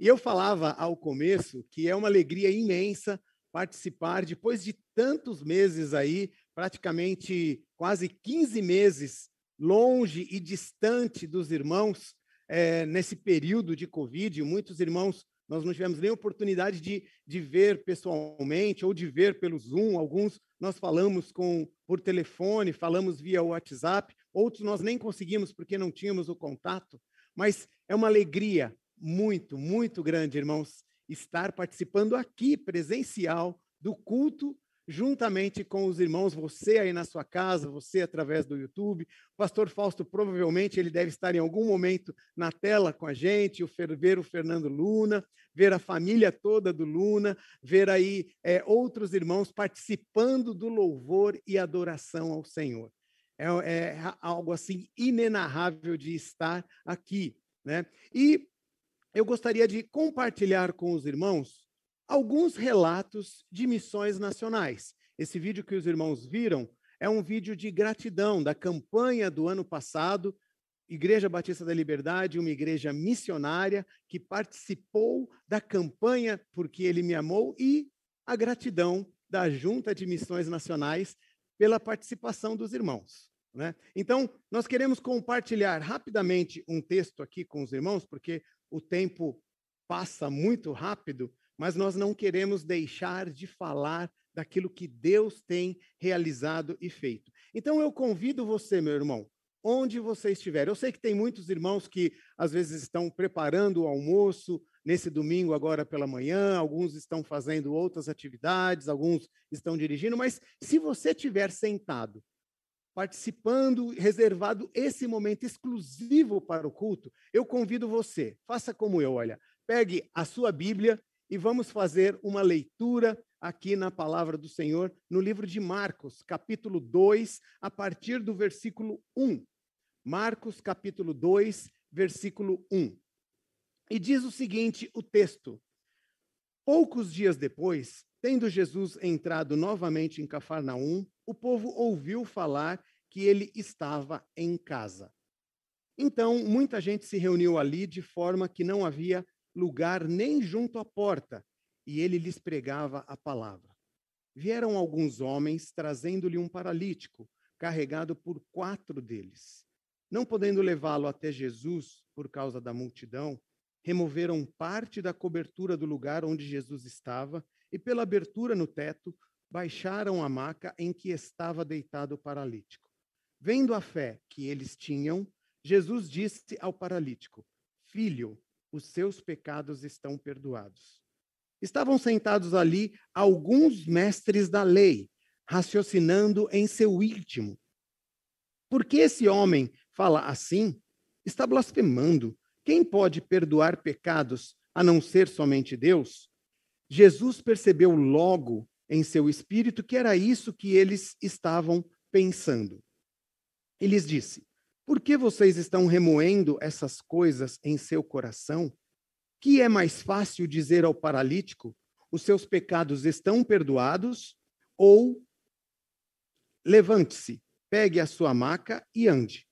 E eu falava ao começo que é uma alegria imensa participar, depois de tantos meses aí, praticamente quase 15 meses longe e distante dos irmãos, é, nesse período de Covid, muitos irmãos nós não tivemos nem oportunidade de, de ver pessoalmente ou de ver pelo Zoom. Alguns nós falamos com por telefone, falamos via WhatsApp, outros nós nem conseguimos porque não tínhamos o contato. Mas é uma alegria muito, muito grande, irmãos, estar participando aqui presencial do culto juntamente com os irmãos, você aí na sua casa, você através do YouTube. O pastor Fausto provavelmente ele deve estar em algum momento na tela com a gente, ver o Fernando Luna, ver a família toda do Luna, ver aí é, outros irmãos participando do louvor e adoração ao Senhor. É, é algo assim inenarrável de estar aqui, né? E eu gostaria de compartilhar com os irmãos alguns relatos de missões nacionais. Esse vídeo que os irmãos viram é um vídeo de gratidão da campanha do ano passado, Igreja Batista da Liberdade, uma igreja missionária que participou da campanha Porque Ele Me Amou e a gratidão da Junta de Missões Nacionais pela participação dos irmãos. Né? Então, nós queremos compartilhar rapidamente um texto aqui com os irmãos, porque o tempo passa muito rápido, mas nós não queremos deixar de falar daquilo que Deus tem realizado e feito. Então eu convido você, meu irmão, onde você estiver. Eu sei que tem muitos irmãos que às vezes estão preparando o almoço nesse domingo agora pela manhã, alguns estão fazendo outras atividades, alguns estão dirigindo, mas se você estiver sentado, participando, reservado esse momento exclusivo para o culto, eu convido você, faça como eu, olha, pegue a sua Bíblia e vamos fazer uma leitura aqui na palavra do Senhor, no livro de Marcos, capítulo 2, a partir do versículo 1. Marcos, capítulo 2, versículo 1. E diz o seguinte: o texto. Poucos dias depois, tendo Jesus entrado novamente em Cafarnaum, o povo ouviu falar que ele estava em casa. Então, muita gente se reuniu ali de forma que não havia lugar nem junto à porta, e ele lhes pregava a palavra. Vieram alguns homens trazendo-lhe um paralítico, carregado por quatro deles. Não podendo levá-lo até Jesus por causa da multidão, removeram parte da cobertura do lugar onde Jesus estava e, pela abertura no teto, baixaram a maca em que estava deitado o paralítico. Vendo a fé que eles tinham, Jesus disse ao paralítico: Filho, os seus pecados estão perdoados. Estavam sentados ali alguns mestres da lei, raciocinando em seu íntimo. Por que esse homem fala assim? Está blasfemando. Quem pode perdoar pecados a não ser somente Deus? Jesus percebeu logo em seu espírito que era isso que eles estavam pensando. E lhes disse: por que vocês estão remoendo essas coisas em seu coração? Que é mais fácil dizer ao paralítico: os seus pecados estão perdoados? Ou levante-se, pegue a sua maca e ande.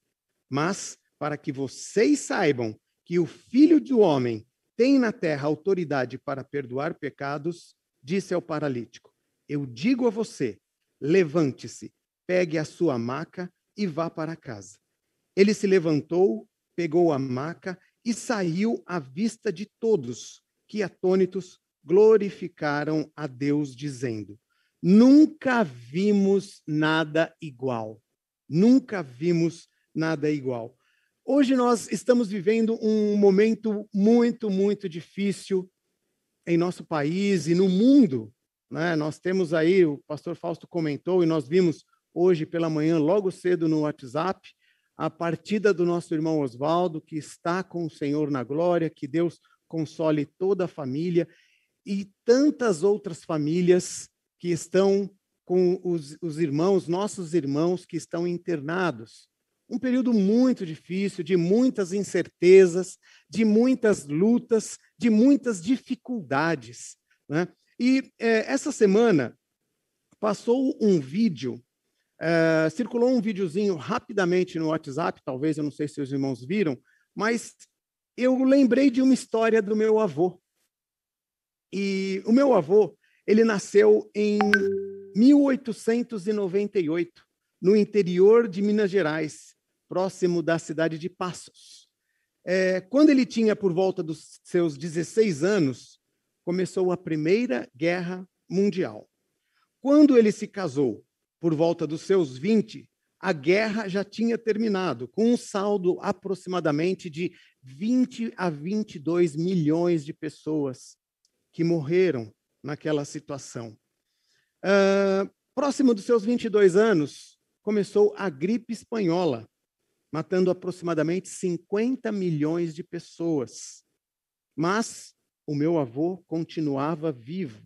Mas, para que vocês saibam que o Filho do Homem tem na terra autoridade para perdoar pecados, disse ao paralítico: Eu digo a você: levante-se, pegue a sua maca e vá para casa. Ele se levantou, pegou a maca e saiu à vista de todos, que atônitos glorificaram a Deus, dizendo: Nunca vimos nada igual. Nunca vimos nada igual. Hoje nós estamos vivendo um momento muito, muito difícil em nosso país e no mundo. Né? Nós temos aí, o pastor Fausto comentou, e nós vimos hoje pela manhã, logo cedo no WhatsApp, a partida do nosso irmão Oswaldo, que está com o Senhor na glória, que Deus console toda a família e tantas outras famílias que estão com os, os irmãos, nossos irmãos que estão internados. Um período muito difícil, de muitas incertezas, de muitas lutas, de muitas dificuldades. Né? E é, essa semana passou um vídeo é, circulou um videozinho rapidamente no WhatsApp, talvez, eu não sei se os irmãos viram, mas eu lembrei de uma história do meu avô. E o meu avô, ele nasceu em 1898, no interior de Minas Gerais, próximo da cidade de Passos. É, quando ele tinha por volta dos seus 16 anos, começou a Primeira Guerra Mundial. Quando ele se casou, por volta dos seus 20, a guerra já tinha terminado, com um saldo aproximadamente de 20 a 22 milhões de pessoas que morreram naquela situação. Uh, próximo dos seus 22 anos, começou a gripe espanhola, matando aproximadamente 50 milhões de pessoas. Mas o meu avô continuava vivo.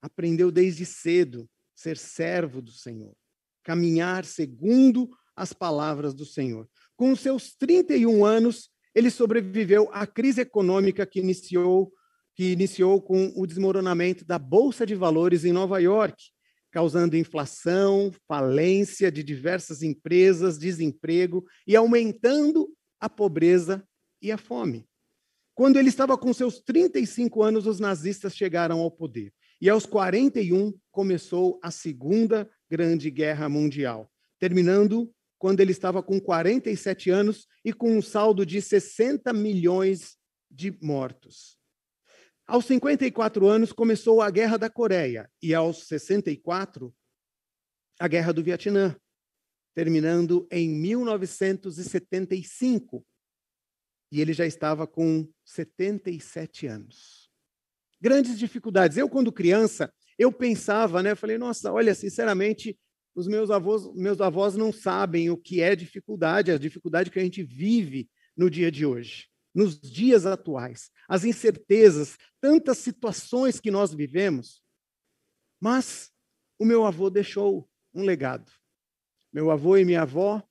Aprendeu desde cedo ser servo do Senhor caminhar segundo as palavras do Senhor. Com seus 31 anos, ele sobreviveu à crise econômica que iniciou, que iniciou com o desmoronamento da Bolsa de Valores em Nova York, causando inflação, falência de diversas empresas, desemprego e aumentando a pobreza e a fome. Quando ele estava com seus 35 anos, os nazistas chegaram ao poder. E aos 41 começou a Segunda Grande Guerra Mundial, terminando quando ele estava com 47 anos e com um saldo de 60 milhões de mortos. Aos 54 anos começou a Guerra da Coreia e aos 64 a Guerra do Vietnã, terminando em 1975. E ele já estava com 77 anos. Grandes dificuldades. Eu, quando criança, eu pensava, né? Falei, nossa, olha, sinceramente, os meus avós, meus avós não sabem o que é dificuldade, a dificuldade que a gente vive no dia de hoje, nos dias atuais, as incertezas, tantas situações que nós vivemos. Mas o meu avô deixou um legado. Meu avô e minha avó,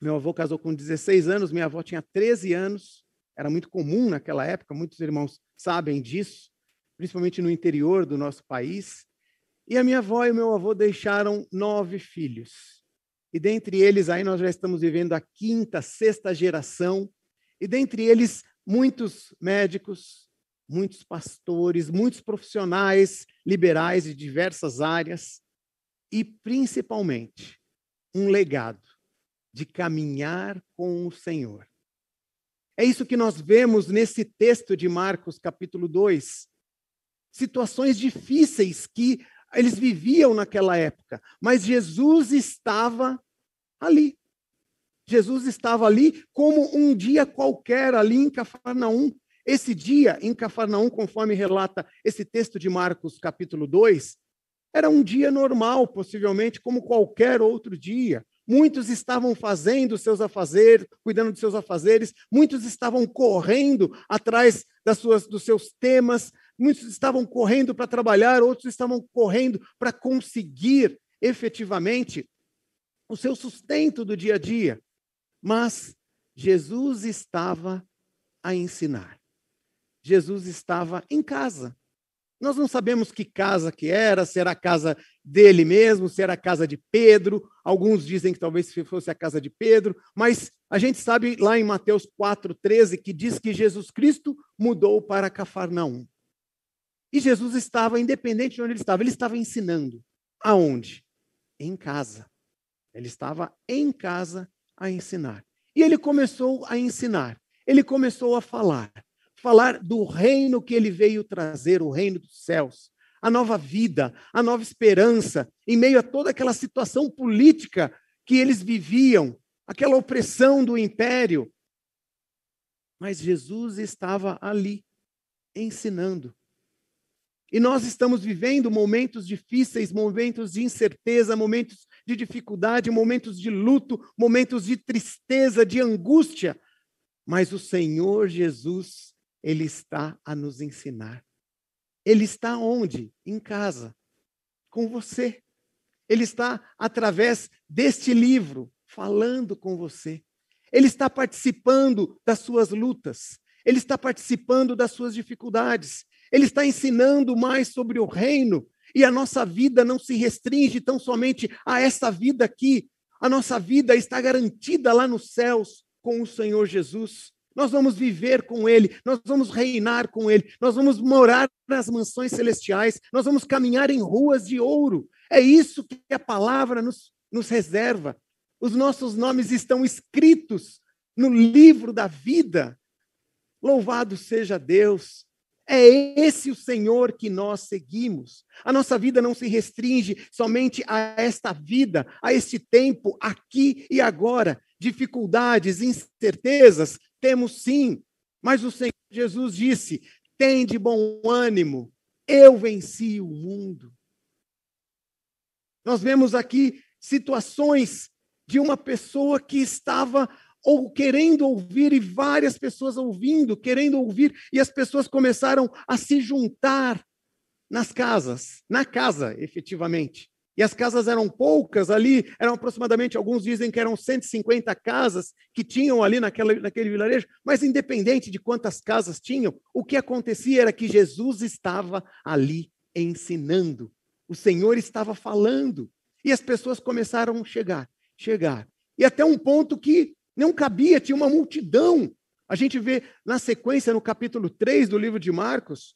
meu avô casou com 16 anos, minha avó tinha 13 anos, era muito comum naquela época, muitos irmãos sabem disso principalmente no interior do nosso país. E a minha avó e o meu avô deixaram nove filhos. E dentre eles, aí nós já estamos vivendo a quinta, sexta geração. E dentre eles, muitos médicos, muitos pastores, muitos profissionais liberais de diversas áreas. E, principalmente, um legado de caminhar com o Senhor. É isso que nós vemos nesse texto de Marcos, capítulo 2, situações difíceis que eles viviam naquela época, mas Jesus estava ali. Jesus estava ali como um dia qualquer ali em Cafarnaum. Esse dia em Cafarnaum, conforme relata esse texto de Marcos, capítulo 2, era um dia normal, possivelmente como qualquer outro dia. Muitos estavam fazendo seus afazeres, cuidando de seus afazeres, muitos estavam correndo atrás das suas, dos seus temas, muitos estavam correndo para trabalhar, outros estavam correndo para conseguir efetivamente o seu sustento do dia a dia. Mas Jesus estava a ensinar. Jesus estava em casa. Nós não sabemos que casa que era, se era a casa dele mesmo, se era a casa de Pedro. Alguns dizem que talvez fosse a casa de Pedro, mas a gente sabe lá em Mateus 4:13 que diz que Jesus Cristo mudou para Cafarnaum. E Jesus estava, independente de onde ele estava, ele estava ensinando. Aonde? Em casa. Ele estava em casa a ensinar. E ele começou a ensinar. Ele começou a falar. Falar do reino que ele veio trazer, o reino dos céus. A nova vida, a nova esperança, em meio a toda aquela situação política que eles viviam, aquela opressão do império. Mas Jesus estava ali, ensinando. E nós estamos vivendo momentos difíceis, momentos de incerteza, momentos de dificuldade, momentos de luto, momentos de tristeza, de angústia. Mas o Senhor Jesus, Ele está a nos ensinar. Ele está onde? Em casa, com você. Ele está através deste livro, falando com você. Ele está participando das suas lutas. Ele está participando das suas dificuldades. Ele está ensinando mais sobre o reino. E a nossa vida não se restringe tão somente a essa vida aqui. A nossa vida está garantida lá nos céus com o Senhor Jesus. Nós vamos viver com Ele, nós vamos reinar com Ele, nós vamos morar nas mansões celestiais, nós vamos caminhar em ruas de ouro. É isso que a palavra nos, nos reserva. Os nossos nomes estão escritos no livro da vida. Louvado seja Deus. É esse o Senhor que nós seguimos. A nossa vida não se restringe somente a esta vida, a este tempo, aqui e agora. Dificuldades, incertezas, temos sim. Mas o Senhor Jesus disse: tem de bom ânimo, eu venci o mundo. Nós vemos aqui situações de uma pessoa que estava ou querendo ouvir e várias pessoas ouvindo, querendo ouvir, e as pessoas começaram a se juntar nas casas, na casa, efetivamente. E as casas eram poucas ali, eram aproximadamente, alguns dizem que eram 150 casas que tinham ali naquela, naquele vilarejo, mas independente de quantas casas tinham, o que acontecia era que Jesus estava ali ensinando, o Senhor estava falando, e as pessoas começaram a chegar, chegar. E até um ponto que não cabia, tinha uma multidão. A gente vê na sequência, no capítulo 3 do livro de Marcos,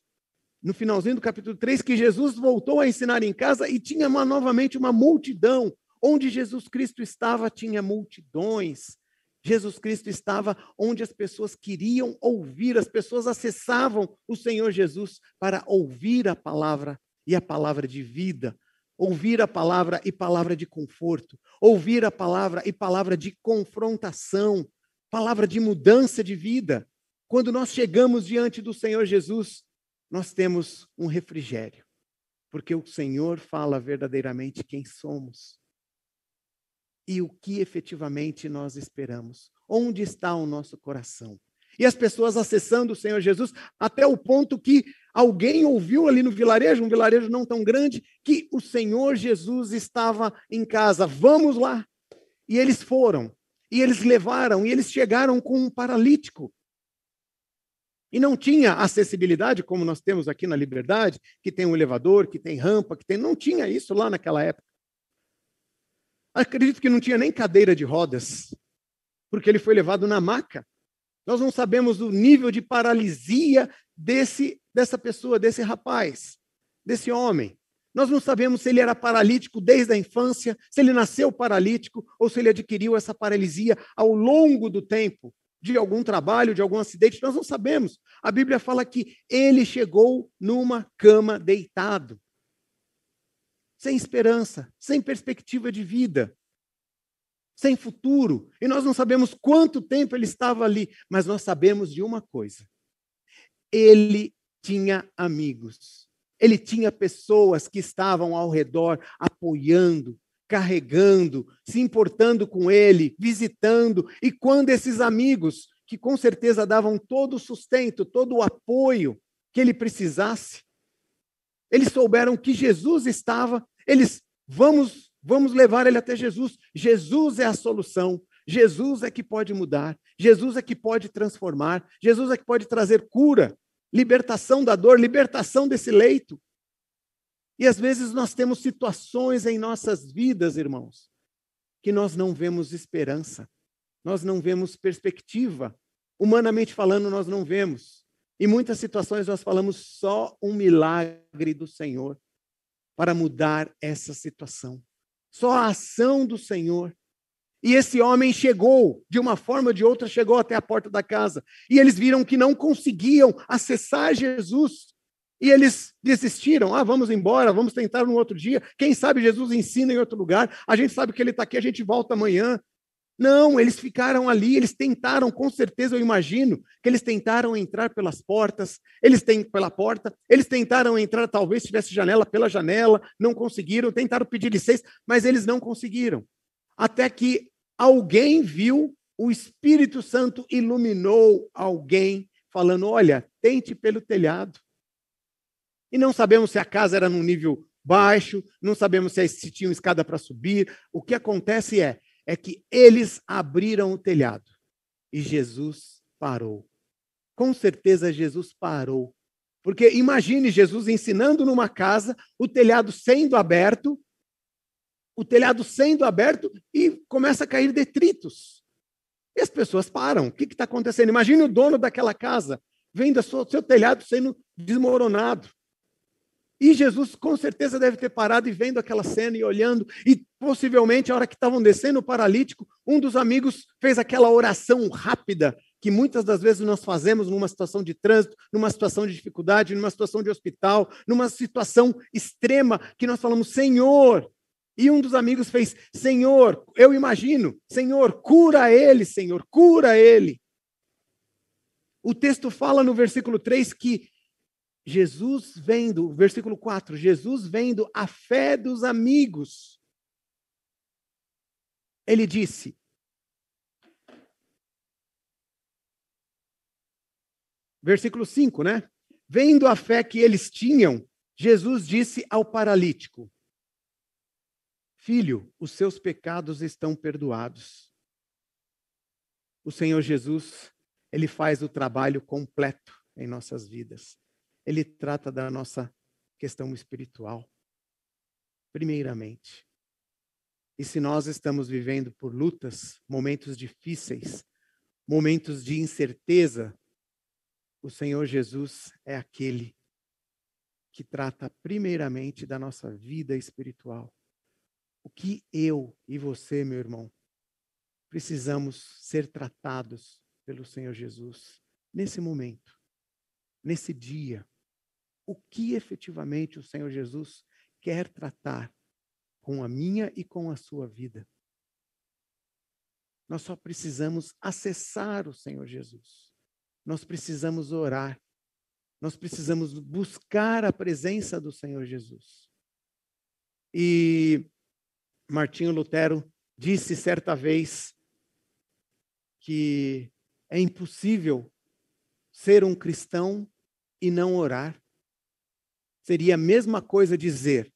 no finalzinho do capítulo 3, que Jesus voltou a ensinar em casa e tinha uma, novamente uma multidão. Onde Jesus Cristo estava, tinha multidões. Jesus Cristo estava onde as pessoas queriam ouvir, as pessoas acessavam o Senhor Jesus para ouvir a palavra e a palavra de vida, ouvir a palavra e palavra de conforto, ouvir a palavra e palavra de confrontação, palavra de mudança de vida. Quando nós chegamos diante do Senhor Jesus, nós temos um refrigério, porque o Senhor fala verdadeiramente quem somos e o que efetivamente nós esperamos. Onde está o nosso coração? E as pessoas acessando o Senhor Jesus até o ponto que alguém ouviu ali no vilarejo, um vilarejo não tão grande, que o Senhor Jesus estava em casa. Vamos lá. E eles foram. E eles levaram, e eles chegaram com um paralítico. E não tinha acessibilidade, como nós temos aqui na Liberdade, que tem um elevador, que tem rampa, que tem. Não tinha isso lá naquela época. Acredito que não tinha nem cadeira de rodas, porque ele foi levado na maca. Nós não sabemos o nível de paralisia desse, dessa pessoa, desse rapaz, desse homem. Nós não sabemos se ele era paralítico desde a infância, se ele nasceu paralítico ou se ele adquiriu essa paralisia ao longo do tempo, de algum trabalho, de algum acidente. Nós não sabemos. A Bíblia fala que ele chegou numa cama deitado, sem esperança, sem perspectiva de vida sem futuro, e nós não sabemos quanto tempo ele estava ali, mas nós sabemos de uma coisa: ele tinha amigos, ele tinha pessoas que estavam ao redor apoiando, carregando, se importando com ele, visitando, e quando esses amigos, que com certeza davam todo o sustento, todo o apoio que ele precisasse, eles souberam que Jesus estava, eles vamos Vamos levar ele até Jesus. Jesus é a solução. Jesus é que pode mudar. Jesus é que pode transformar. Jesus é que pode trazer cura, libertação da dor, libertação desse leito. E às vezes nós temos situações em nossas vidas, irmãos, que nós não vemos esperança, nós não vemos perspectiva. Humanamente falando, nós não vemos. Em muitas situações nós falamos só um milagre do Senhor para mudar essa situação só a ação do Senhor. E esse homem chegou, de uma forma ou de outra, chegou até a porta da casa. E eles viram que não conseguiam acessar Jesus. E eles desistiram. Ah, vamos embora, vamos tentar no outro dia. Quem sabe Jesus ensina em outro lugar. A gente sabe que ele está aqui, a gente volta amanhã. Não, eles ficaram ali, eles tentaram, com certeza eu imagino, que eles tentaram entrar pelas portas, eles têm pela porta, eles tentaram entrar, talvez tivesse janela pela janela, não conseguiram, tentaram pedir licença, mas eles não conseguiram. Até que alguém viu, o Espírito Santo iluminou alguém, falando: olha, tente pelo telhado. E não sabemos se a casa era num nível baixo, não sabemos se tinha escada para subir. O que acontece é, é que eles abriram o telhado e Jesus parou. Com certeza Jesus parou. Porque imagine Jesus ensinando numa casa, o telhado sendo aberto, o telhado sendo aberto e começa a cair detritos. E as pessoas param. O que está acontecendo? Imagine o dono daquela casa vendo o seu telhado sendo desmoronado. E Jesus com certeza deve ter parado e vendo aquela cena e olhando, e possivelmente a hora que estavam descendo o paralítico, um dos amigos fez aquela oração rápida que muitas das vezes nós fazemos numa situação de trânsito, numa situação de dificuldade, numa situação de hospital, numa situação extrema, que nós falamos, Senhor. E um dos amigos fez, Senhor, eu imagino, Senhor, cura ele, Senhor, cura ele. O texto fala no versículo 3 que Jesus vendo, versículo 4, Jesus vendo a fé dos amigos. Ele disse: Versículo 5, né? Vendo a fé que eles tinham, Jesus disse ao paralítico: Filho, os seus pecados estão perdoados. O Senhor Jesus, ele faz o trabalho completo em nossas vidas ele trata da nossa questão espiritual, primeiramente. E se nós estamos vivendo por lutas, momentos difíceis, momentos de incerteza, o Senhor Jesus é aquele que trata primeiramente da nossa vida espiritual. O que eu e você, meu irmão, precisamos ser tratados pelo Senhor Jesus nesse momento, nesse dia, o que efetivamente o Senhor Jesus quer tratar com a minha e com a sua vida. Nós só precisamos acessar o Senhor Jesus. Nós precisamos orar. Nós precisamos buscar a presença do Senhor Jesus. E Martinho Lutero disse certa vez que é impossível ser um cristão e não orar. Seria a mesma coisa dizer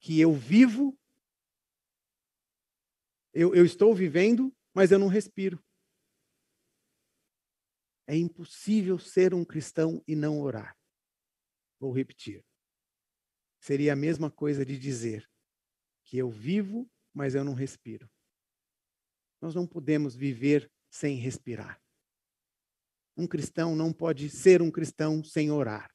que eu vivo, eu, eu estou vivendo, mas eu não respiro. É impossível ser um cristão e não orar. Vou repetir. Seria a mesma coisa de dizer que eu vivo, mas eu não respiro. Nós não podemos viver sem respirar. Um cristão não pode ser um cristão sem orar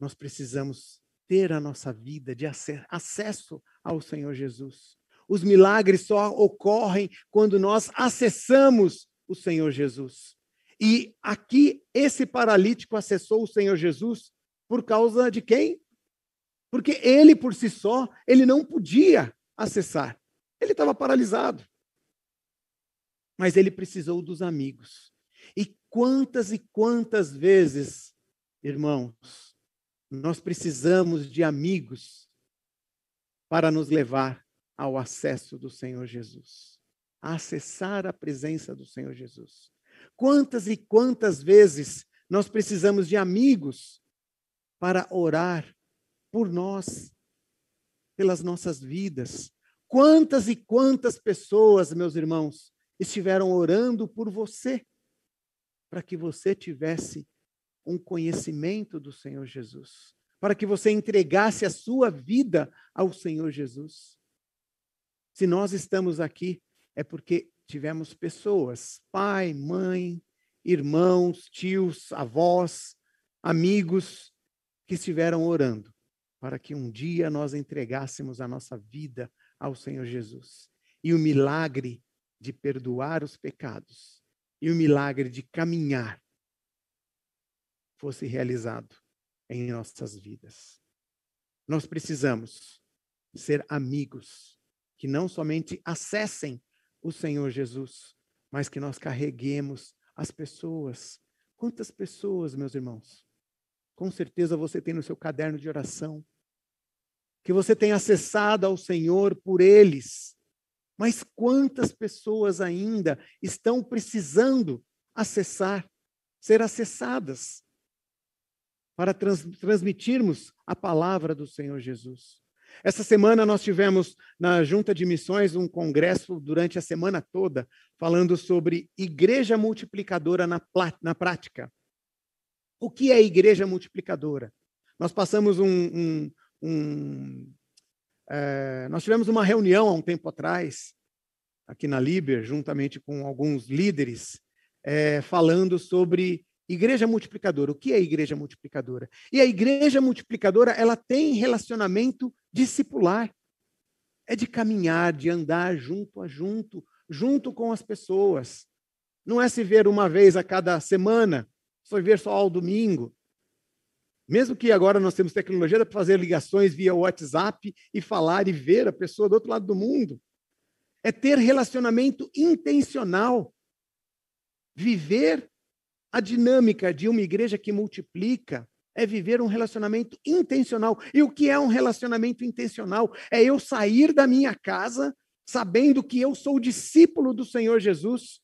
nós precisamos ter a nossa vida de acesso ao Senhor Jesus. Os milagres só ocorrem quando nós acessamos o Senhor Jesus. E aqui esse paralítico acessou o Senhor Jesus por causa de quem? Porque ele por si só, ele não podia acessar. Ele estava paralisado. Mas ele precisou dos amigos. E quantas e quantas vezes, irmãos, nós precisamos de amigos para nos levar ao acesso do Senhor Jesus, a acessar a presença do Senhor Jesus. Quantas e quantas vezes nós precisamos de amigos para orar por nós, pelas nossas vidas? Quantas e quantas pessoas, meus irmãos, estiveram orando por você, para que você tivesse um conhecimento do Senhor Jesus, para que você entregasse a sua vida ao Senhor Jesus. Se nós estamos aqui, é porque tivemos pessoas, pai, mãe, irmãos, tios, avós, amigos, que estiveram orando para que um dia nós entregássemos a nossa vida ao Senhor Jesus. E o milagre de perdoar os pecados, e o milagre de caminhar fosse realizado em nossas vidas. Nós precisamos ser amigos que não somente acessem o Senhor Jesus, mas que nós carreguemos as pessoas. Quantas pessoas, meus irmãos? Com certeza você tem no seu caderno de oração que você tem acessado ao Senhor por eles. Mas quantas pessoas ainda estão precisando acessar, ser acessadas? Para trans, transmitirmos a palavra do Senhor Jesus. Essa semana nós tivemos na Junta de Missões um congresso durante a semana toda falando sobre igreja multiplicadora na, na prática. O que é igreja multiplicadora? Nós passamos um. um, um é, nós tivemos uma reunião há um tempo atrás aqui na Liber, juntamente com alguns líderes, é, falando sobre igreja multiplicadora. O que é igreja multiplicadora? E a igreja multiplicadora, ela tem relacionamento discipular. É de caminhar, de andar junto a junto, junto com as pessoas. Não é se ver uma vez a cada semana, só ver só ao domingo. Mesmo que agora nós temos tecnologia para fazer ligações via WhatsApp e falar e ver a pessoa do outro lado do mundo é ter relacionamento intencional. Viver a dinâmica de uma igreja que multiplica é viver um relacionamento intencional. E o que é um relacionamento intencional? É eu sair da minha casa sabendo que eu sou discípulo do Senhor Jesus,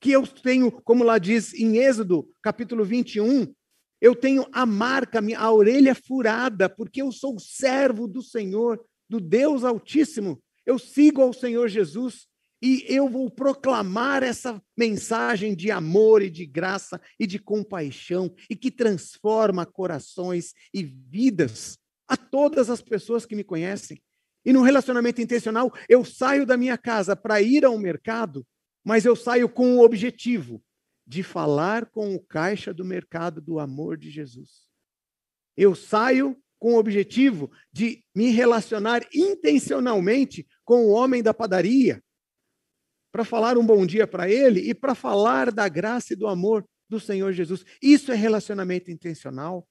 que eu tenho, como lá diz em Êxodo, capítulo 21, eu tenho a marca, a orelha furada, porque eu sou servo do Senhor, do Deus Altíssimo eu sigo ao Senhor Jesus e eu vou proclamar essa mensagem de amor e de graça e de compaixão e que transforma corações e vidas a todas as pessoas que me conhecem. E no relacionamento intencional, eu saio da minha casa para ir ao mercado, mas eu saio com o objetivo de falar com o caixa do mercado do amor de Jesus. Eu saio com o objetivo de me relacionar intencionalmente com o homem da padaria, para falar um bom dia para ele e para falar da graça e do amor do Senhor Jesus. Isso é relacionamento intencional.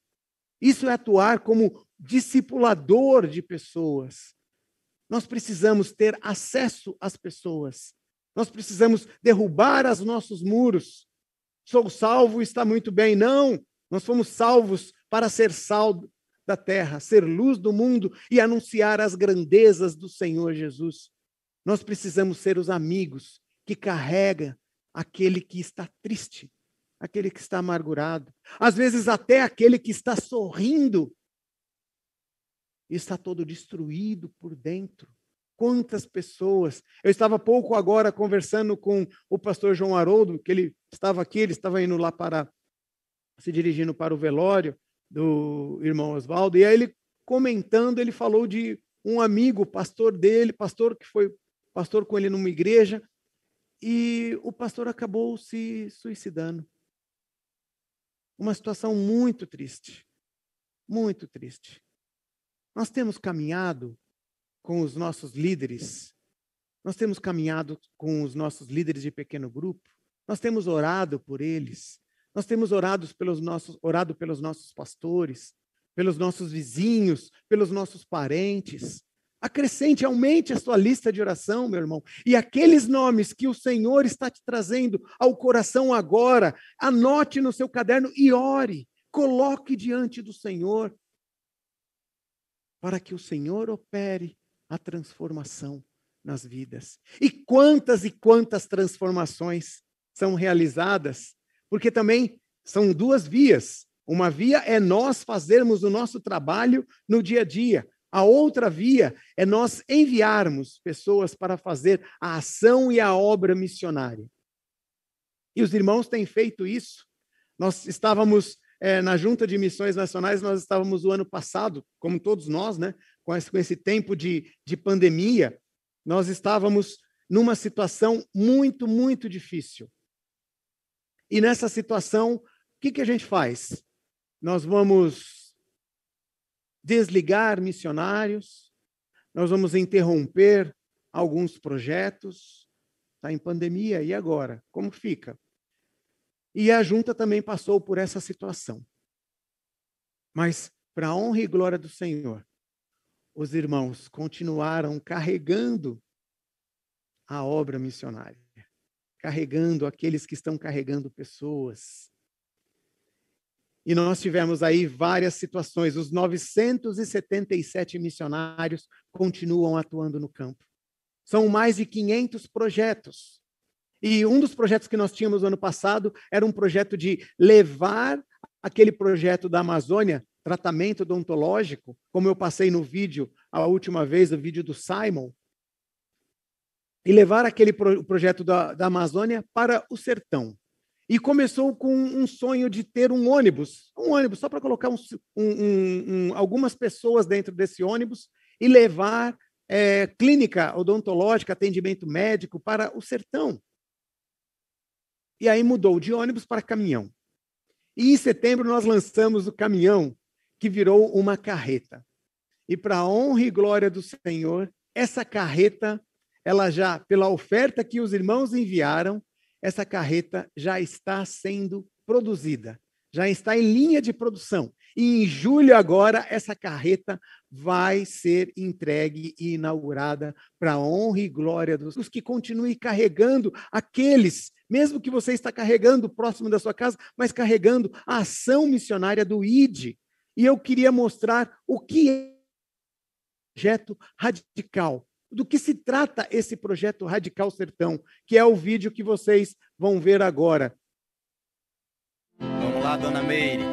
Isso é atuar como discipulador de pessoas. Nós precisamos ter acesso às pessoas. Nós precisamos derrubar os nossos muros. Sou salvo, está muito bem. Não, nós fomos salvos para ser sal da terra, ser luz do mundo e anunciar as grandezas do Senhor Jesus. Nós precisamos ser os amigos que carrega aquele que está triste, aquele que está amargurado, às vezes até aquele que está sorrindo e está todo destruído por dentro. Quantas pessoas. Eu estava pouco agora conversando com o pastor João Haroldo, que ele estava aqui, ele estava indo lá para se dirigindo para o velório, do irmão Oswaldo, e aí ele comentando, ele falou de um amigo, pastor dele, pastor que foi pastor com ele numa igreja, e o pastor acabou se suicidando. Uma situação muito triste, muito triste. Nós temos caminhado com os nossos líderes, nós temos caminhado com os nossos líderes de pequeno grupo, nós temos orado por eles, nós temos orado pelos nossos, orado pelos nossos pastores, pelos nossos vizinhos, pelos nossos parentes. Acrescente, aumente a sua lista de oração, meu irmão. E aqueles nomes que o Senhor está te trazendo ao coração agora, anote no seu caderno e ore. Coloque diante do Senhor, para que o Senhor opere a transformação nas vidas. E quantas e quantas transformações são realizadas porque também são duas vias. Uma via é nós fazermos o nosso trabalho no dia a dia. A outra via é nós enviarmos pessoas para fazer a ação e a obra missionária. E os irmãos têm feito isso. Nós estávamos é, na Junta de Missões Nacionais, nós estávamos o ano passado, como todos nós, né, com esse, com esse tempo de, de pandemia, nós estávamos numa situação muito, muito difícil. E nessa situação, o que, que a gente faz? Nós vamos desligar missionários, nós vamos interromper alguns projetos, está em pandemia, e agora? Como fica? E a junta também passou por essa situação. Mas, para a honra e glória do Senhor, os irmãos continuaram carregando a obra missionária carregando aqueles que estão carregando pessoas. E nós tivemos aí várias situações. Os 977 missionários continuam atuando no campo. São mais de 500 projetos. E um dos projetos que nós tínhamos no ano passado era um projeto de levar aquele projeto da Amazônia, tratamento odontológico, como eu passei no vídeo a última vez, o vídeo do Simon, e levar aquele pro, projeto da, da Amazônia para o sertão. E começou com um sonho de ter um ônibus, um ônibus só para colocar um, um, um, algumas pessoas dentro desse ônibus e levar é, clínica odontológica, atendimento médico para o sertão. E aí mudou de ônibus para caminhão. E em setembro nós lançamos o caminhão, que virou uma carreta. E para a honra e glória do Senhor, essa carreta, ela já, pela oferta que os irmãos enviaram, essa carreta já está sendo produzida, já está em linha de produção. E em julho agora essa carreta vai ser entregue e inaugurada para a honra e glória dos que continue carregando aqueles, mesmo que você está carregando próximo da sua casa, mas carregando a ação missionária do ID. E eu queria mostrar o que é projeto radical. Do que se trata esse projeto Radical Sertão, que é o vídeo que vocês vão ver agora. Vamos lá, dona Meire.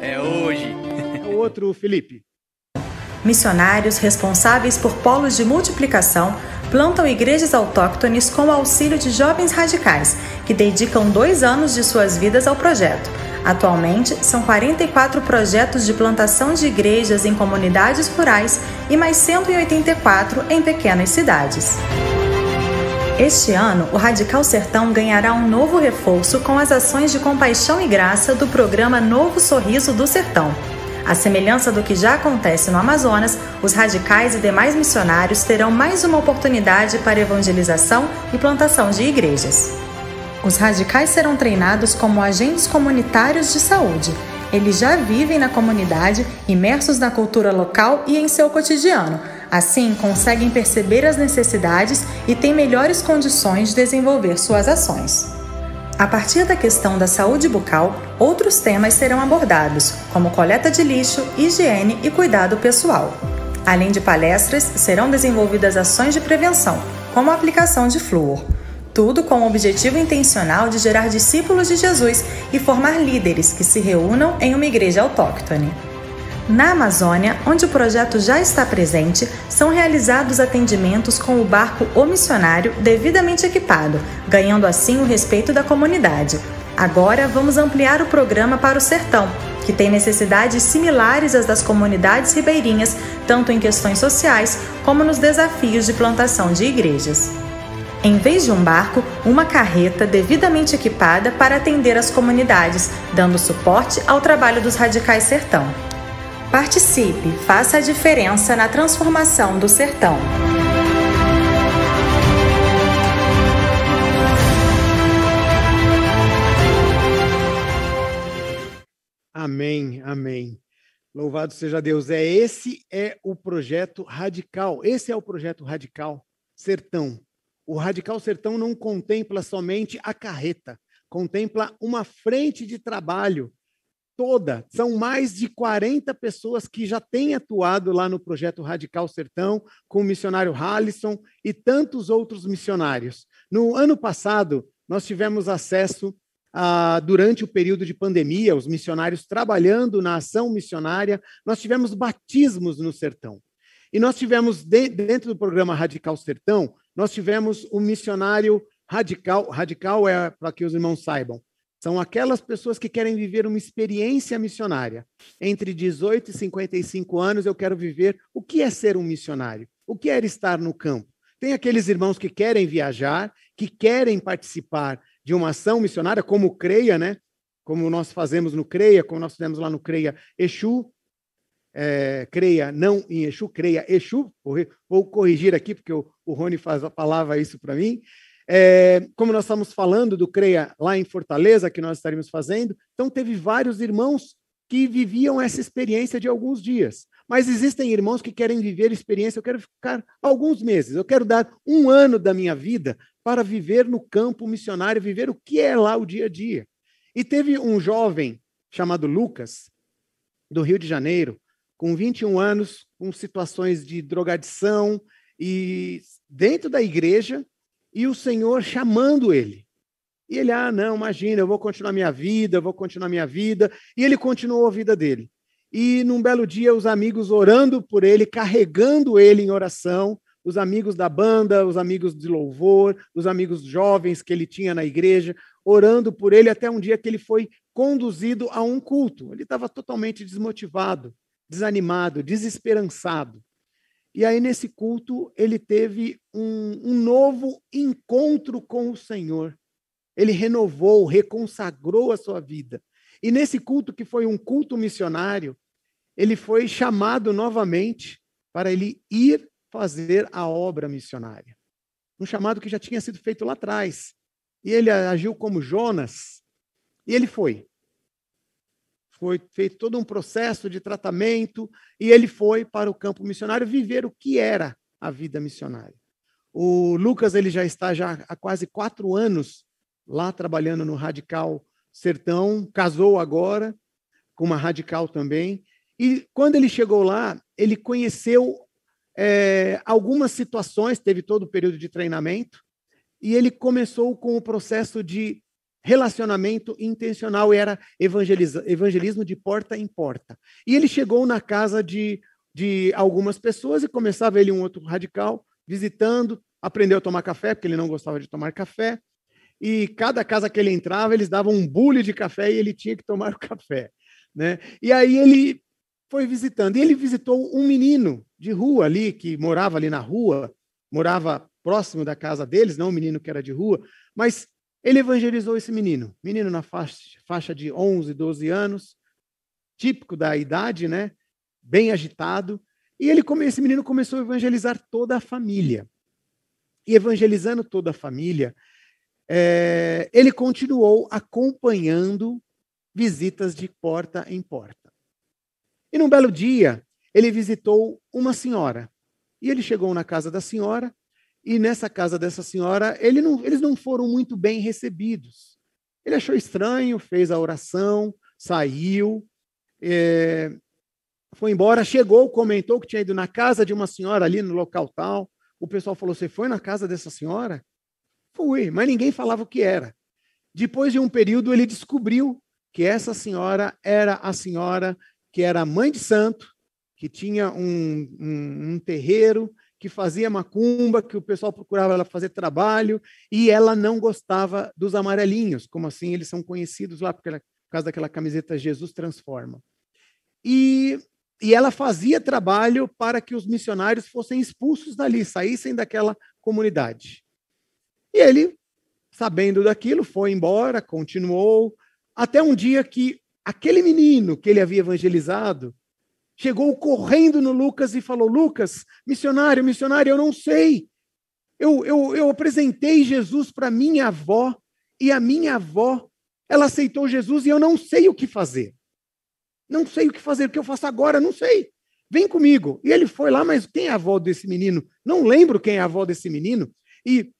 É hoje. É o outro, Felipe. Missionários responsáveis por polos de multiplicação plantam igrejas autóctones com o auxílio de jovens radicais, que dedicam dois anos de suas vidas ao projeto. Atualmente, são 44 projetos de plantação de igrejas em comunidades rurais e mais 184 em pequenas cidades. Este ano, o Radical Sertão ganhará um novo reforço com as ações de compaixão e graça do programa Novo Sorriso do Sertão. À semelhança do que já acontece no Amazonas, os radicais e demais missionários terão mais uma oportunidade para evangelização e plantação de igrejas. Os radicais serão treinados como agentes comunitários de saúde. Eles já vivem na comunidade, imersos na cultura local e em seu cotidiano. Assim, conseguem perceber as necessidades e têm melhores condições de desenvolver suas ações. A partir da questão da saúde bucal, outros temas serão abordados, como coleta de lixo, higiene e cuidado pessoal. Além de palestras, serão desenvolvidas ações de prevenção, como a aplicação de flúor. Tudo com o objetivo intencional de gerar discípulos de Jesus e formar líderes que se reúnam em uma igreja autóctone. Na Amazônia, onde o projeto já está presente, são realizados atendimentos com o barco O Missionário devidamente equipado, ganhando assim o respeito da comunidade. Agora vamos ampliar o programa para o sertão, que tem necessidades similares às das comunidades ribeirinhas, tanto em questões sociais como nos desafios de plantação de igrejas. Em vez de um barco, uma carreta devidamente equipada para atender as comunidades, dando suporte ao trabalho dos radicais sertão. Participe, faça a diferença na transformação do sertão. Amém, amém. Louvado seja Deus. É esse é o projeto radical. Esse é o projeto radical Sertão. O radical Sertão não contempla somente a carreta, contempla uma frente de trabalho toda. São mais de 40 pessoas que já têm atuado lá no projeto Radical Sertão, com o missionário Halisson e tantos outros missionários. No ano passado, nós tivemos acesso a, durante o período de pandemia, os missionários trabalhando na ação missionária, nós tivemos batismos no sertão. E nós tivemos, dentro do programa Radical Sertão, nós tivemos um missionário radical, radical é para que os irmãos saibam, são aquelas pessoas que querem viver uma experiência missionária. Entre 18 e 55 anos, eu quero viver o que é ser um missionário, o que é estar no campo. Tem aqueles irmãos que querem viajar, que querem participar de uma ação missionária, como o CREIA, né? Como nós fazemos no CREIA, como nós fizemos lá no CREIA Exu, é, CREIA não em Exu, CREIA Exu, vou corrigir aqui, porque o, o Rony faz, falava isso para mim. É, como nós estamos falando do CREA lá em Fortaleza, que nós estaremos fazendo, então teve vários irmãos que viviam essa experiência de alguns dias. Mas existem irmãos que querem viver experiência, eu quero ficar alguns meses, eu quero dar um ano da minha vida para viver no campo missionário, viver o que é lá o dia a dia. E teve um jovem chamado Lucas, do Rio de Janeiro, com 21 anos, com situações de drogadição, e dentro da igreja, e o Senhor chamando ele. E ele, ah, não, imagina, eu vou continuar minha vida, eu vou continuar minha vida. E ele continuou a vida dele. E num belo dia, os amigos orando por ele, carregando ele em oração, os amigos da banda, os amigos de louvor, os amigos jovens que ele tinha na igreja, orando por ele até um dia que ele foi conduzido a um culto. Ele estava totalmente desmotivado, desanimado, desesperançado. E aí, nesse culto, ele teve um, um novo encontro com o Senhor. Ele renovou, reconsagrou a sua vida. E nesse culto, que foi um culto missionário, ele foi chamado novamente para ele ir fazer a obra missionária. Um chamado que já tinha sido feito lá atrás. E ele agiu como Jonas, e ele foi. Foi feito todo um processo de tratamento, e ele foi para o campo missionário viver o que era a vida missionária. O Lucas ele já está já há quase quatro anos lá trabalhando no Radical Sertão, casou agora com uma radical também. E quando ele chegou lá, ele conheceu é, algumas situações, teve todo o período de treinamento, e ele começou com o processo de relacionamento intencional, era evangelismo de porta em porta. E ele chegou na casa de, de algumas pessoas e começava ele um outro radical, visitando, aprendeu a tomar café, porque ele não gostava de tomar café, e cada casa que ele entrava, eles davam um bule de café e ele tinha que tomar o café. Né? E aí ele foi visitando. E ele visitou um menino de rua ali, que morava ali na rua, morava próximo da casa deles, não um menino que era de rua, mas ele evangelizou esse menino, menino na faixa, faixa de 11, 12 anos, típico da idade, né? Bem agitado. E ele, esse menino começou a evangelizar toda a família. E evangelizando toda a família, é, ele continuou acompanhando visitas de porta em porta. E num belo dia, ele visitou uma senhora. E ele chegou na casa da senhora, e nessa casa dessa senhora, ele não, eles não foram muito bem recebidos. Ele achou estranho, fez a oração, saiu, é, foi embora, chegou, comentou que tinha ido na casa de uma senhora ali no local tal. O pessoal falou: Você foi na casa dessa senhora? Fui, mas ninguém falava o que era. Depois de um período, ele descobriu que essa senhora era a senhora que era mãe de santo, que tinha um, um, um terreiro, que fazia macumba, que o pessoal procurava ela fazer trabalho, e ela não gostava dos amarelinhos, como assim eles são conhecidos lá, por causa daquela camiseta Jesus Transforma. E, e ela fazia trabalho para que os missionários fossem expulsos dali, saíssem daquela comunidade. E ele, sabendo daquilo, foi embora, continuou, até um dia que aquele menino que ele havia evangelizado chegou correndo no Lucas e falou: Lucas, missionário, missionário, eu não sei. Eu, eu, eu apresentei Jesus para minha avó e a minha avó, ela aceitou Jesus e eu não sei o que fazer. Não sei o que fazer, o que eu faço agora, não sei. Vem comigo. E ele foi lá, mas quem é a avó desse menino? Não lembro quem é a avó desse menino. E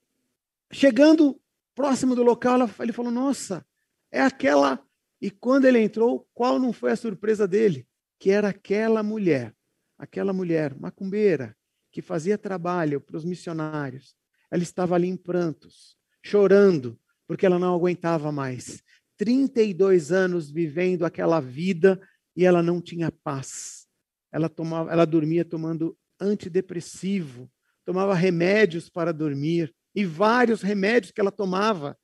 Chegando próximo do local, ele falou: Nossa, é aquela. E quando ele entrou, qual não foi a surpresa dele? Que era aquela mulher, aquela mulher macumbeira, que fazia trabalho para os missionários. Ela estava ali em prantos, chorando, porque ela não aguentava mais. 32 anos vivendo aquela vida e ela não tinha paz. Ela, tomava, ela dormia tomando antidepressivo, tomava remédios para dormir, e vários remédios que ela tomava.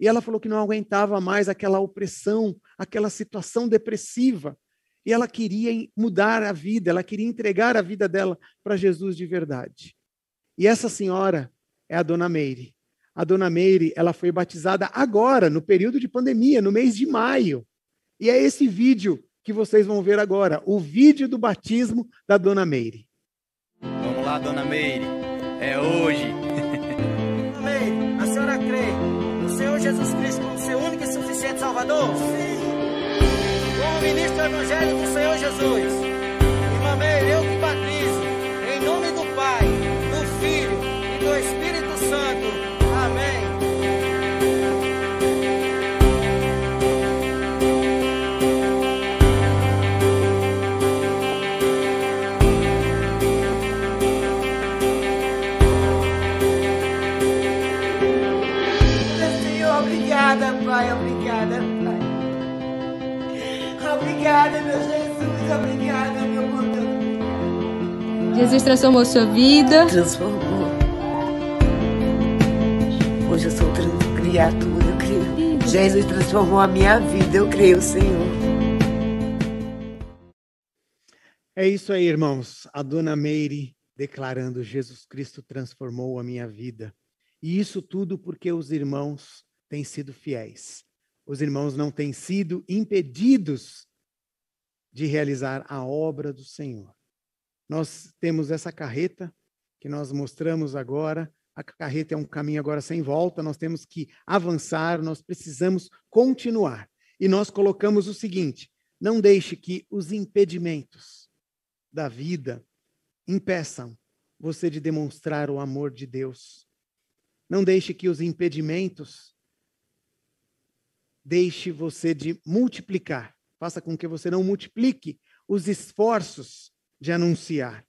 E ela falou que não aguentava mais aquela opressão, aquela situação depressiva. E ela queria mudar a vida, ela queria entregar a vida dela para Jesus de verdade. E essa senhora é a dona Meire. A dona Meire, ela foi batizada agora, no período de pandemia, no mês de maio. E é esse vídeo que vocês vão ver agora, o vídeo do batismo da dona Meire. Vamos lá, dona Meire. É hoje. Senhor Jesus Cristo como seu único e suficiente Salvador? Sim. Ministro do Evangelho do Senhor Jesus. Jesus transformou sua vida. Transformou. Hoje eu sou criatura, eu creio. Jesus transformou a minha vida, eu creio, Senhor. É isso aí, irmãos. A dona Meire declarando: Jesus Cristo transformou a minha vida. E isso tudo porque os irmãos têm sido fiéis. Os irmãos não têm sido impedidos de realizar a obra do Senhor. Nós temos essa carreta que nós mostramos agora. A carreta é um caminho agora sem volta, nós temos que avançar, nós precisamos continuar. E nós colocamos o seguinte: não deixe que os impedimentos da vida impeçam você de demonstrar o amor de Deus. Não deixe que os impedimentos deixe você de multiplicar. Faça com que você não multiplique os esforços de anunciar.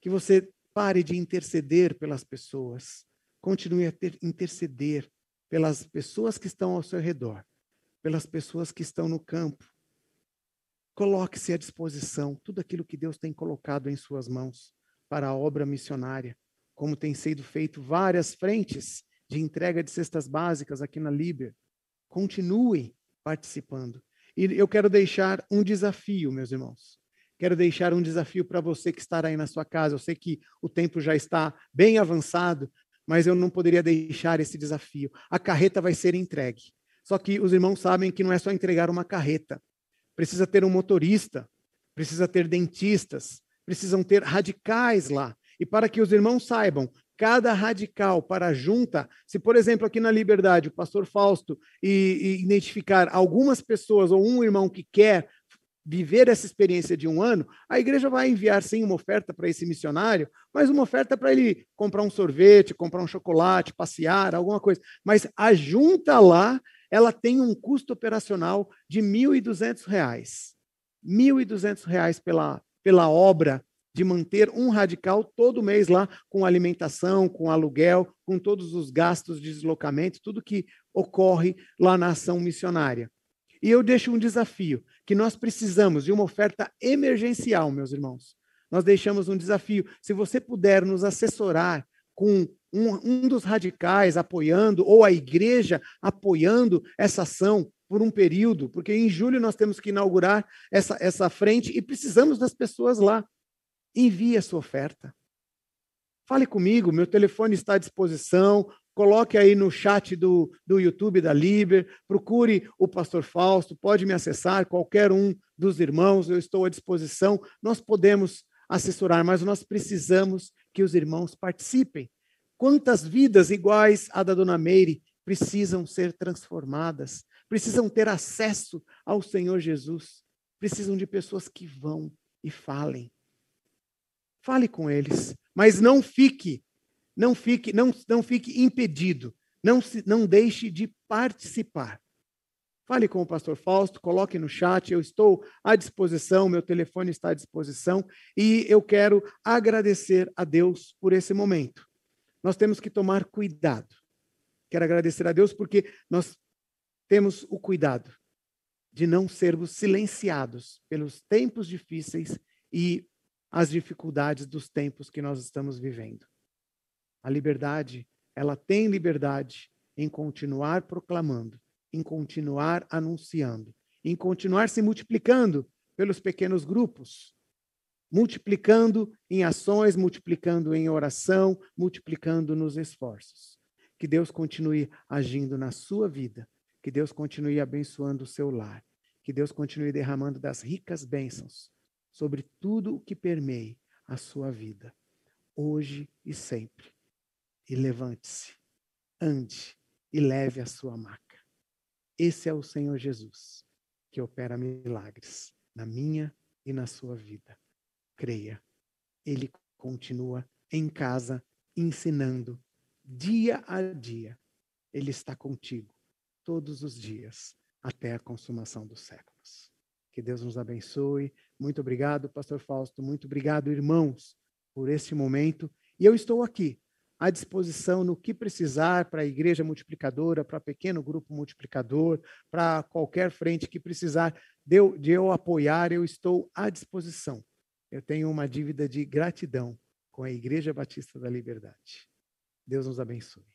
Que você pare de interceder pelas pessoas. Continue a ter, interceder pelas pessoas que estão ao seu redor, pelas pessoas que estão no campo. Coloque-se à disposição tudo aquilo que Deus tem colocado em suas mãos para a obra missionária, como tem sido feito várias frentes de entrega de cestas básicas aqui na Líbia. Continue participando. E eu quero deixar um desafio, meus irmãos. Quero deixar um desafio para você que está aí na sua casa. Eu sei que o tempo já está bem avançado, mas eu não poderia deixar esse desafio. A carreta vai ser entregue. Só que os irmãos sabem que não é só entregar uma carreta. Precisa ter um motorista, precisa ter dentistas, precisam ter radicais lá. E para que os irmãos saibam, cada radical para a junta, se por exemplo aqui na Liberdade o pastor Fausto e, e identificar algumas pessoas ou um irmão que quer viver essa experiência de um ano, a igreja vai enviar sim uma oferta para esse missionário, mas uma oferta para ele comprar um sorvete, comprar um chocolate, passear, alguma coisa. Mas a junta lá, ela tem um custo operacional de R$ 1.200. R$ 1.200 pela, pela obra de manter um radical todo mês lá com alimentação, com aluguel, com todos os gastos de deslocamento, tudo que ocorre lá na ação missionária. E eu deixo um desafio, que nós precisamos de uma oferta emergencial, meus irmãos. Nós deixamos um desafio. Se você puder nos assessorar com um, um dos radicais apoiando, ou a igreja apoiando essa ação por um período, porque em julho nós temos que inaugurar essa, essa frente e precisamos das pessoas lá. Envie a sua oferta. Fale comigo, meu telefone está à disposição, Coloque aí no chat do, do YouTube da Liber, procure o pastor Fausto, pode me acessar, qualquer um dos irmãos, eu estou à disposição. Nós podemos assessorar, mas nós precisamos que os irmãos participem. Quantas vidas iguais à da dona Meire precisam ser transformadas, precisam ter acesso ao Senhor Jesus, precisam de pessoas que vão e falem. Fale com eles, mas não fique não fique, não, não fique impedido. Não, se, não deixe de participar. Fale com o pastor Fausto, coloque no chat, eu estou à disposição, meu telefone está à disposição e eu quero agradecer a Deus por esse momento. Nós temos que tomar cuidado. Quero agradecer a Deus porque nós temos o cuidado de não sermos silenciados pelos tempos difíceis e as dificuldades dos tempos que nós estamos vivendo. A liberdade, ela tem liberdade em continuar proclamando, em continuar anunciando, em continuar se multiplicando pelos pequenos grupos, multiplicando em ações, multiplicando em oração, multiplicando nos esforços. Que Deus continue agindo na sua vida, que Deus continue abençoando o seu lar, que Deus continue derramando das ricas bênçãos sobre tudo o que permeie a sua vida, hoje e sempre e levante-se, ande e leve a sua maca. Esse é o Senhor Jesus, que opera milagres na minha e na sua vida. Creia, ele continua em casa ensinando dia a dia. Ele está contigo todos os dias até a consumação dos séculos. Que Deus nos abençoe. Muito obrigado, pastor Fausto. Muito obrigado, irmãos, por este momento. E eu estou aqui à disposição no que precisar para a igreja multiplicadora, para pequeno grupo multiplicador, para qualquer frente que precisar de eu, de eu apoiar, eu estou à disposição. Eu tenho uma dívida de gratidão com a Igreja Batista da Liberdade. Deus nos abençoe.